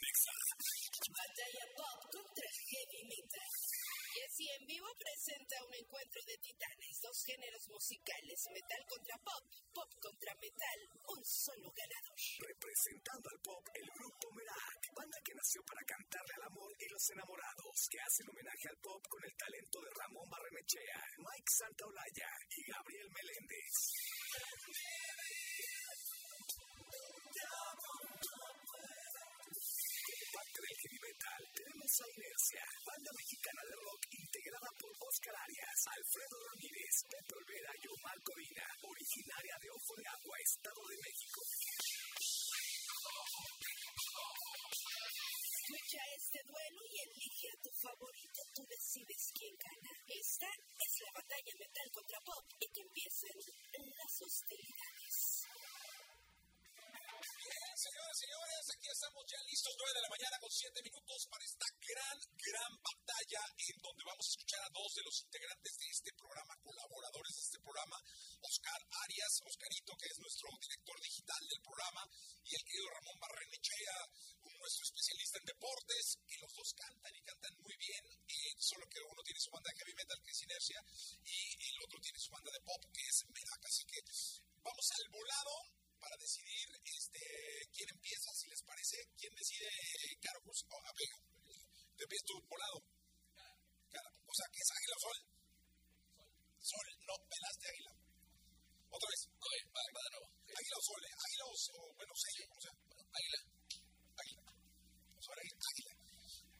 Batalla Pop contra Heavy Metal. Y en vivo presenta un encuentro de titanes, dos géneros musicales, metal contra pop, pop contra metal, un solo ganador. Representando al pop, el grupo Merak, banda que nació para cantarle al amor y los enamorados, que hacen homenaje al pop con el talento de Ramón Barrenechea, Mike Santaolalla y Gabriel Meléndez. Metal tenemos a Inercia, banda mexicana de rock integrada por Oscar Arias, Alfredo Ramírez, Pepe Olvera y Omar Corina, originaria de Ojo de Agua, Estado de México. Escucha este duelo y elige a tu favorito. Tú decides quién gana. Esta es la batalla metal contra pop y que empiecen las hostilidades. Bien, señoras y señores, aquí estamos ya listos, 9 de la mañana con 7 minutos para esta gran, gran batalla en donde vamos a escuchar a dos de los integrantes de este programa, colaboradores de este programa, Oscar Arias, Oscarito, que es nuestro director digital del programa, y el querido Ramón Barrenechea, nuestro especialista en deportes, que los dos cantan y cantan muy bien, solo que uno tiene su banda heavy metal, que es Inercia, y el otro tiene su banda de pop, que es Medac, así que vamos al volado para decidir este, quién empieza, si les parece, quién decide, Caro, pues, oh, a ver, empiezas tu volado. O sea, ¿qué es águila o sol? Sol, no, pelaste águila. Otra vez. Ok, va, va de nuevo. Águila o sol, ¿eh? Águila o, bueno, sello, o sea. Bueno, águila. Águila. Pues ahora águila.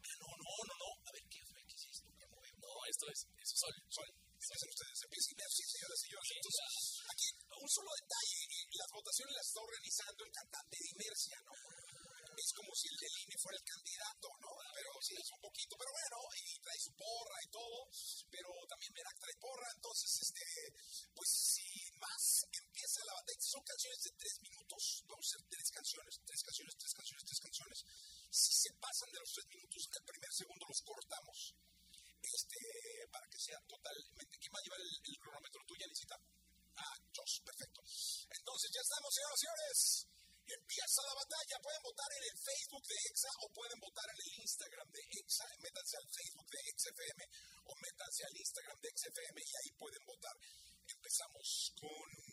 Ah, no, no, no, no. A ver, ¿qué fue? ¿Qué es esto? No, esto es, es sol. Sol. Empiecen ustedes, empiecen, sí, señoras y señores. Entonces, aquí, un solo detalle, las votaciones las está organizando el cantante de Inercia, ¿no? Es como si el del INE fuera el candidato, ¿no? Pero sí, es un poquito, pero bueno, y trae su porra y todo, pero también Merak trae porra, entonces, este, pues sin más, empieza la batalla. Son canciones de tres minutos, vamos a hacer tres canciones, tres canciones, tres canciones, tres canciones. Si se pasan de los tres minutos, el primer segundo los cortamos este, para que sea totalmente. ¿Quién va a llevar el, el cronómetro? ¿Tú ya necesitas? Ah, Jos, perfecto. Entonces, ya estamos, señoras y señores. Empieza la batalla. Pueden votar en el Facebook de EXA o pueden votar en el Instagram de EXA. Métanse al Facebook de XFM o métanse al Instagram de XFM y ahí pueden votar. Empezamos con.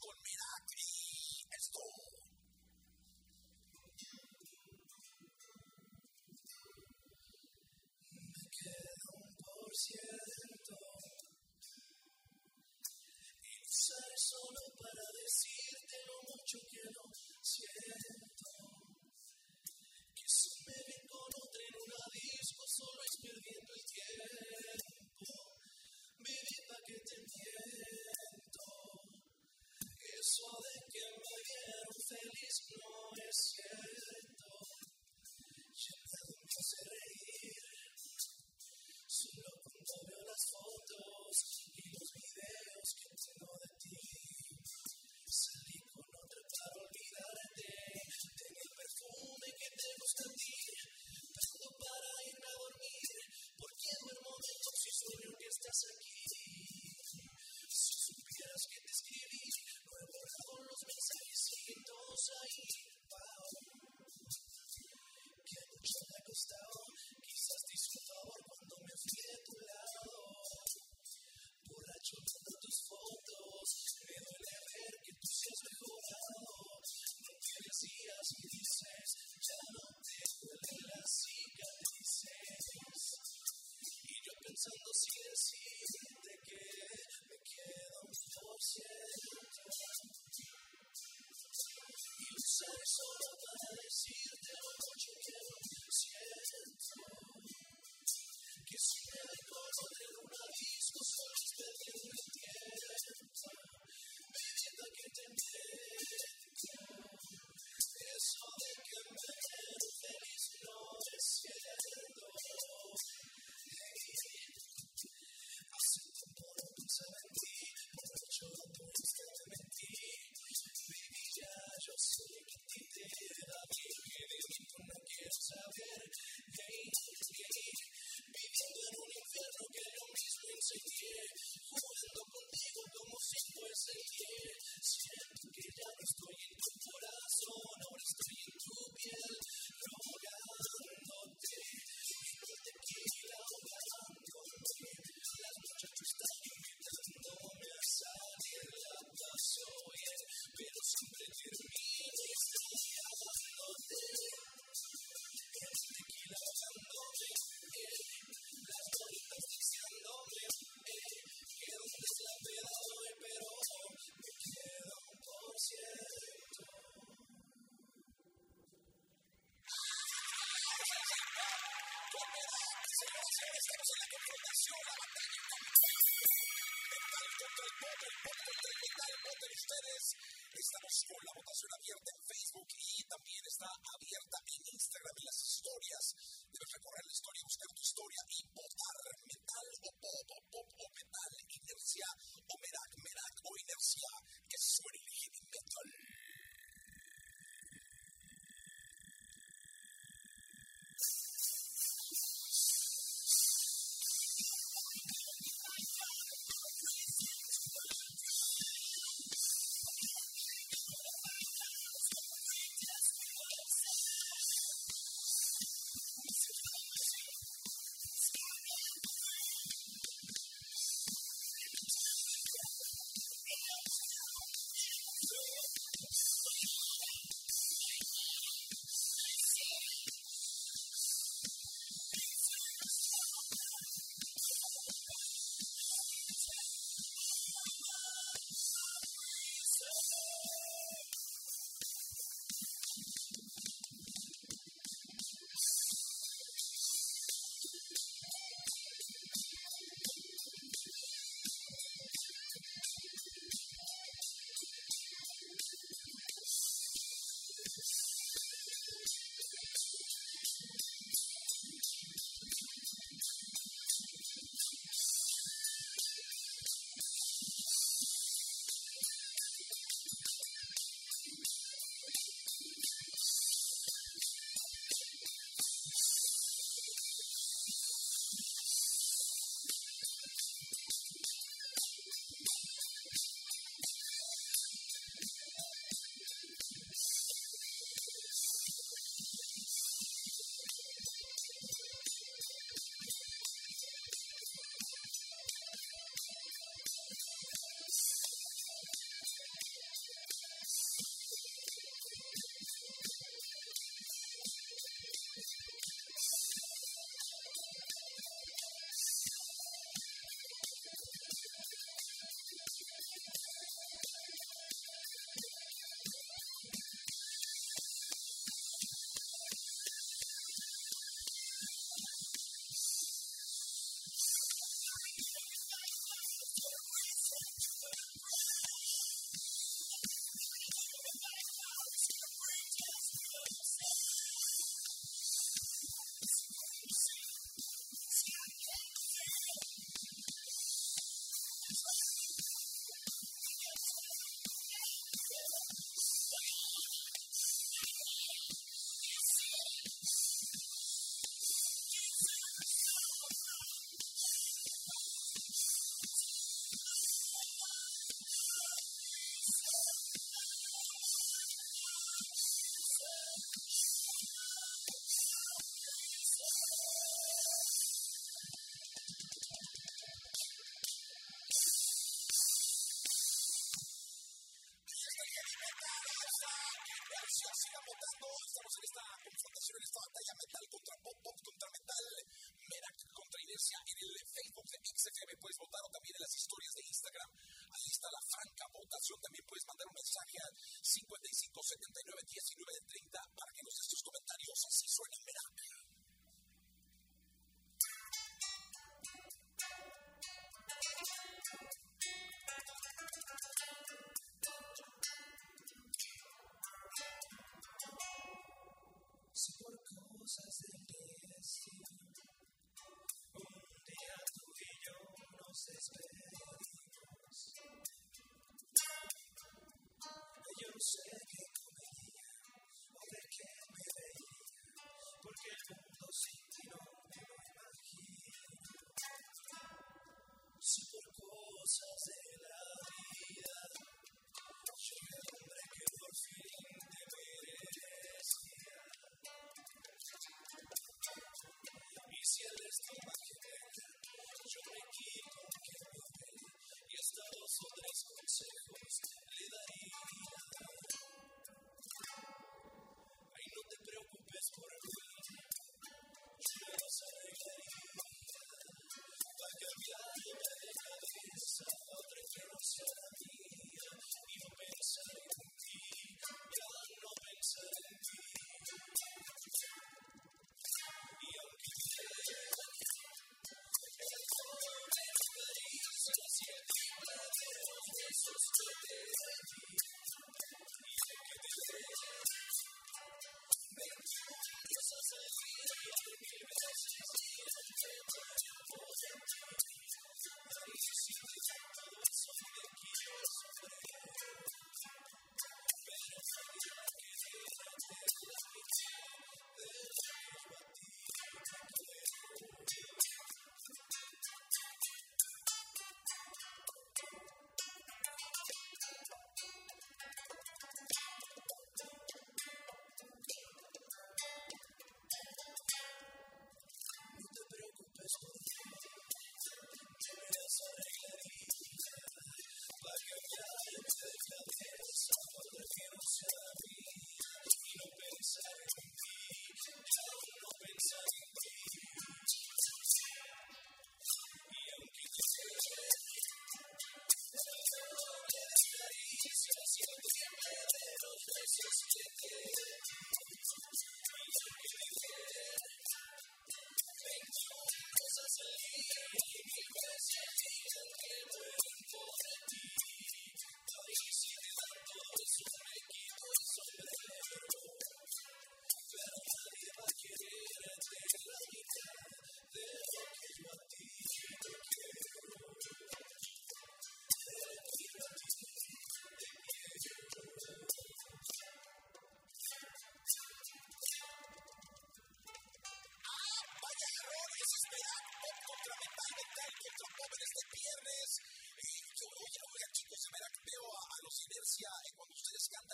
Con kids and Thank you.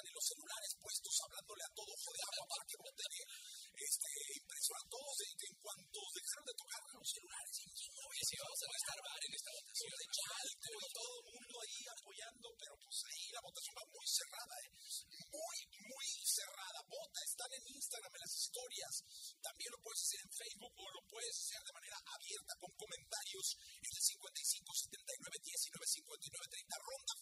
y los celulares puestos hablándole a todos, joder, a papá que botere, este, impresión a todos, en cuanto dejaron de tocar los celulares, y no, y si vamos a estar bar en esta votación de Chal, tenemos todo el mundo ahí apoyando, pero pues ahí la votación va muy cerrada, eh. muy, muy cerrada. Vota, están en Instagram, en las historias, también lo puedes hacer en Facebook o lo puedes hacer de manera abierta con comentarios en el 55 79 19 59 30 ronda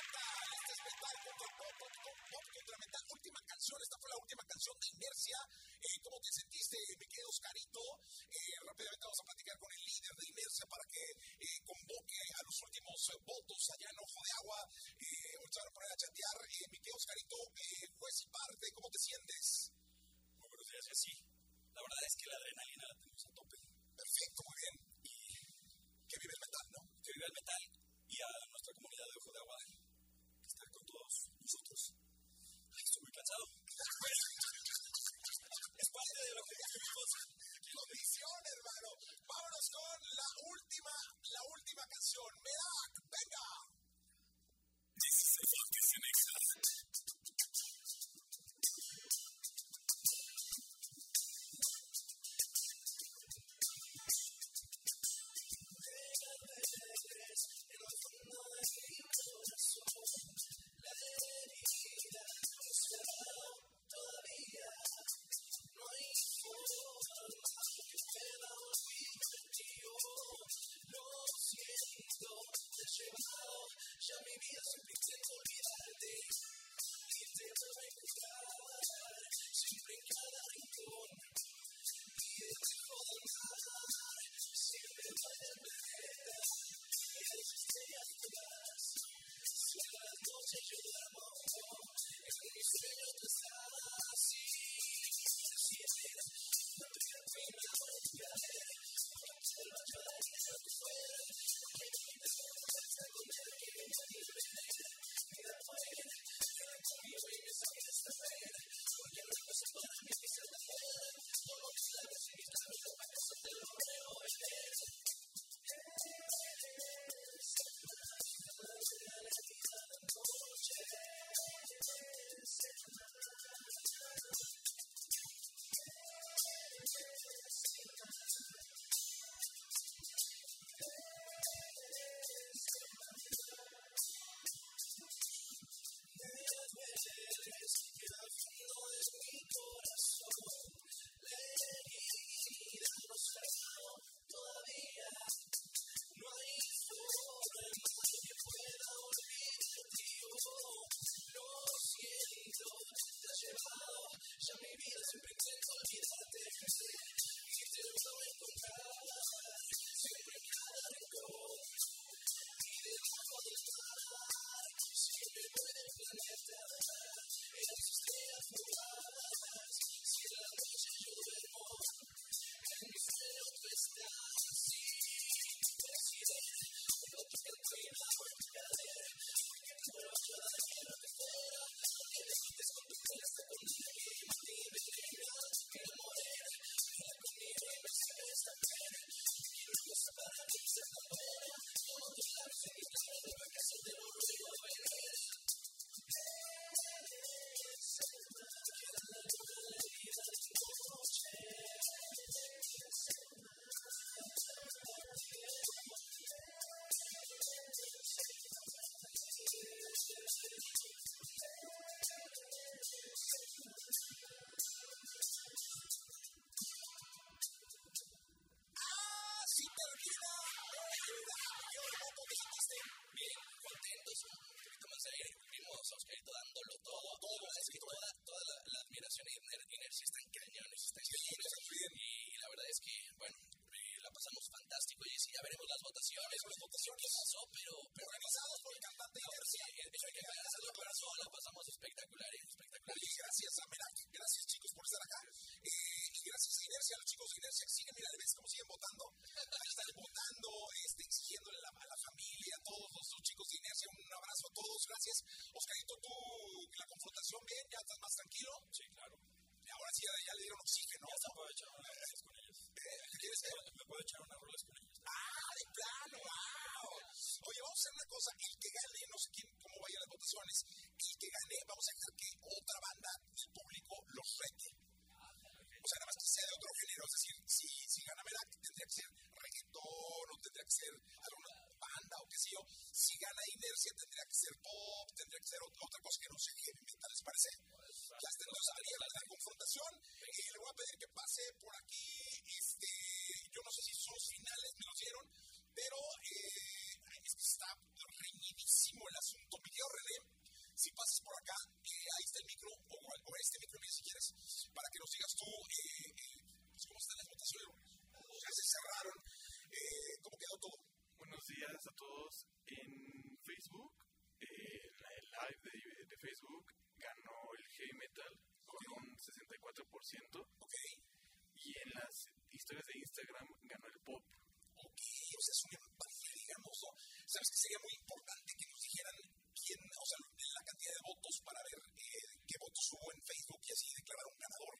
Meta, este es metal contra el pop, pop, contra metal. Última canción, esta fue la última canción de Inercia. Eh, ¿Cómo te sentiste, mi querido Oscarito? Eh, rápidamente vamos a platicar con el líder de Inercia para que eh, convoque a los últimos votos allá en Ojo de Agua. Eh, a poner a chatear. mi querido Oscarito, juez y parte, ¿cómo te sientes? Muy buenos días, sí. La verdad es que la adrenalina la tenemos a tope. Perfecto, muy bien. Y que vive el metal, ¿no? Que vive el metal y a nuestra comunidad de Ojo Con la última, la última canción. Medak, venga. Gracias a los chicos de Inercia que siguen, mira, ves cómo siguen votando. Ahí están votando, este, exigiéndole a la, a la familia, a todos los, los chicos de Inercia, un abrazo a todos, gracias. Oscarito, tú, la confrontación bien, ya estás más tranquilo. Sí, claro. Y ahora sí, ya, ya le dieron oxígeno. Ya se puede echar unas rolas con ellos. Eh, ¿qué ¿Quieres que? Me puedo echar unas rolas con ellos. ¡Ah, de plano! ¡Wow! Oye, vamos a hacer una cosa. El que gane, no sé quién, cómo vayan las votaciones, el que gane, vamos a dejar que otra banda del público los rete. Sea, nada más que sea de otro género. Es decir, si, si gana Merak, tendría que ser reggaetón o tendría que ser alguna banda o qué sé yo. Si gana Inercia, tendría que ser pop, tendría que ser ot- otra cosa que no sé qué ¿les parece? Ya está, entonces haría la, confrontación. Eh, le voy a pedir que pase por aquí. Este, yo no sé si son los finales, me los dieron, pero eh, es que está reñidísimo el asunto. Mi querido René, si pasas por acá, eh, ahí está el micro, o, o este micro 44%. Ok. Y en las historias de Instagram ganó el pop. Ok, o sea, es un empate, digamos, ¿no? ¿Sabes que sería muy importante que nos dijeran quién, o sea, la cantidad de votos para ver eh, qué votos hubo en Facebook y así declarar un ganador?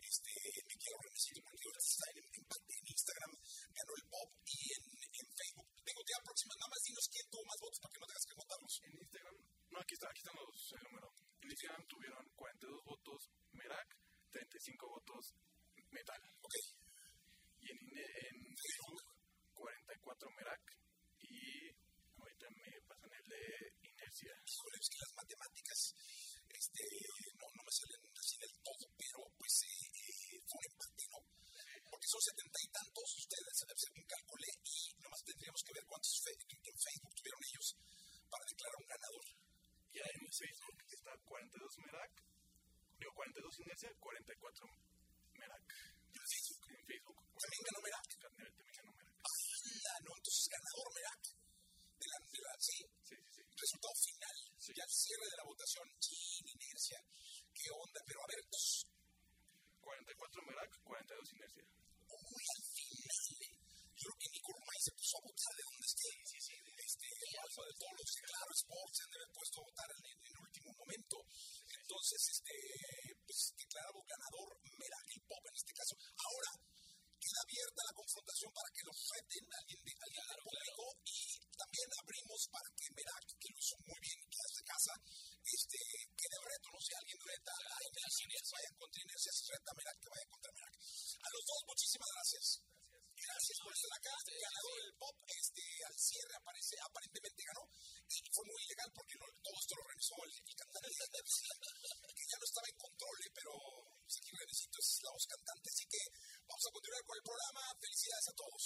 Este, me quiero remisir un montón está en empate en Instagram, ganó el pop y en, en Facebook. Tengo ya aproximadamente, nada más dinos quién tuvo más votos para que no tengas que votarlos. En Instagram, no, aquí está, aquí están los, el número. Tuvieron 42 votos Merak, 35 votos Metal. Ok. Y en, en Facebook, 44 Merak y ahorita me pasan el de Inercia. Híjole, es que las matemáticas este, no, no me salen así del todo, pero pues eh, eh, fue un empate, ¿no? Porque son setenta y tantos, ustedes según calculé, y nomás tendríamos que ver cuántos fe en Facebook tuvieron ellos para declarar un ganador. Ahí en Facebook está 42 Merak, digo 42 Inercia, 44 Merak. En Facebook. En Facebook. También ganó Merak. También ganó Merak. Ah, no, entonces ganador Merak. De la, de la, sí, Sí, sí, sí. resultado final. Ya el cierre de la votación, sin inercia. ¿Qué onda? Pero a ver, dos. 44 Merak, 42 Inercia. Uy, al final. Yo creo que Nico Romay se puso a votar de donde esté. Sí, sí, este, Alfa de todos los claro Se han de haber puesto a votar en, el último momento. Entonces, este, pues declarado ganador Merak y Pop en este caso. Ahora, queda abierta la confrontación para que lo reten a alguien, de, alguien del público y también abrimos para que Merak, que lo hizo muy bien, que de casa, este, que de reto, no sé, alguien reta a Inercia, vaya contra Inercia, si reta a Merak, que vaya contra Merak. A los dos, muchísimas gracias. Gracias por estar acá. Ganador del pop, este, al cierre aparece, aparentemente ganó. Fue muy ilegal porque lo- todo esto lo organizó el, el cantante ya no estaba en control, eh, pero pues, aquí Renecito es la voz cantante. Así que vamos a continuar con el programa. Felicidades a todos.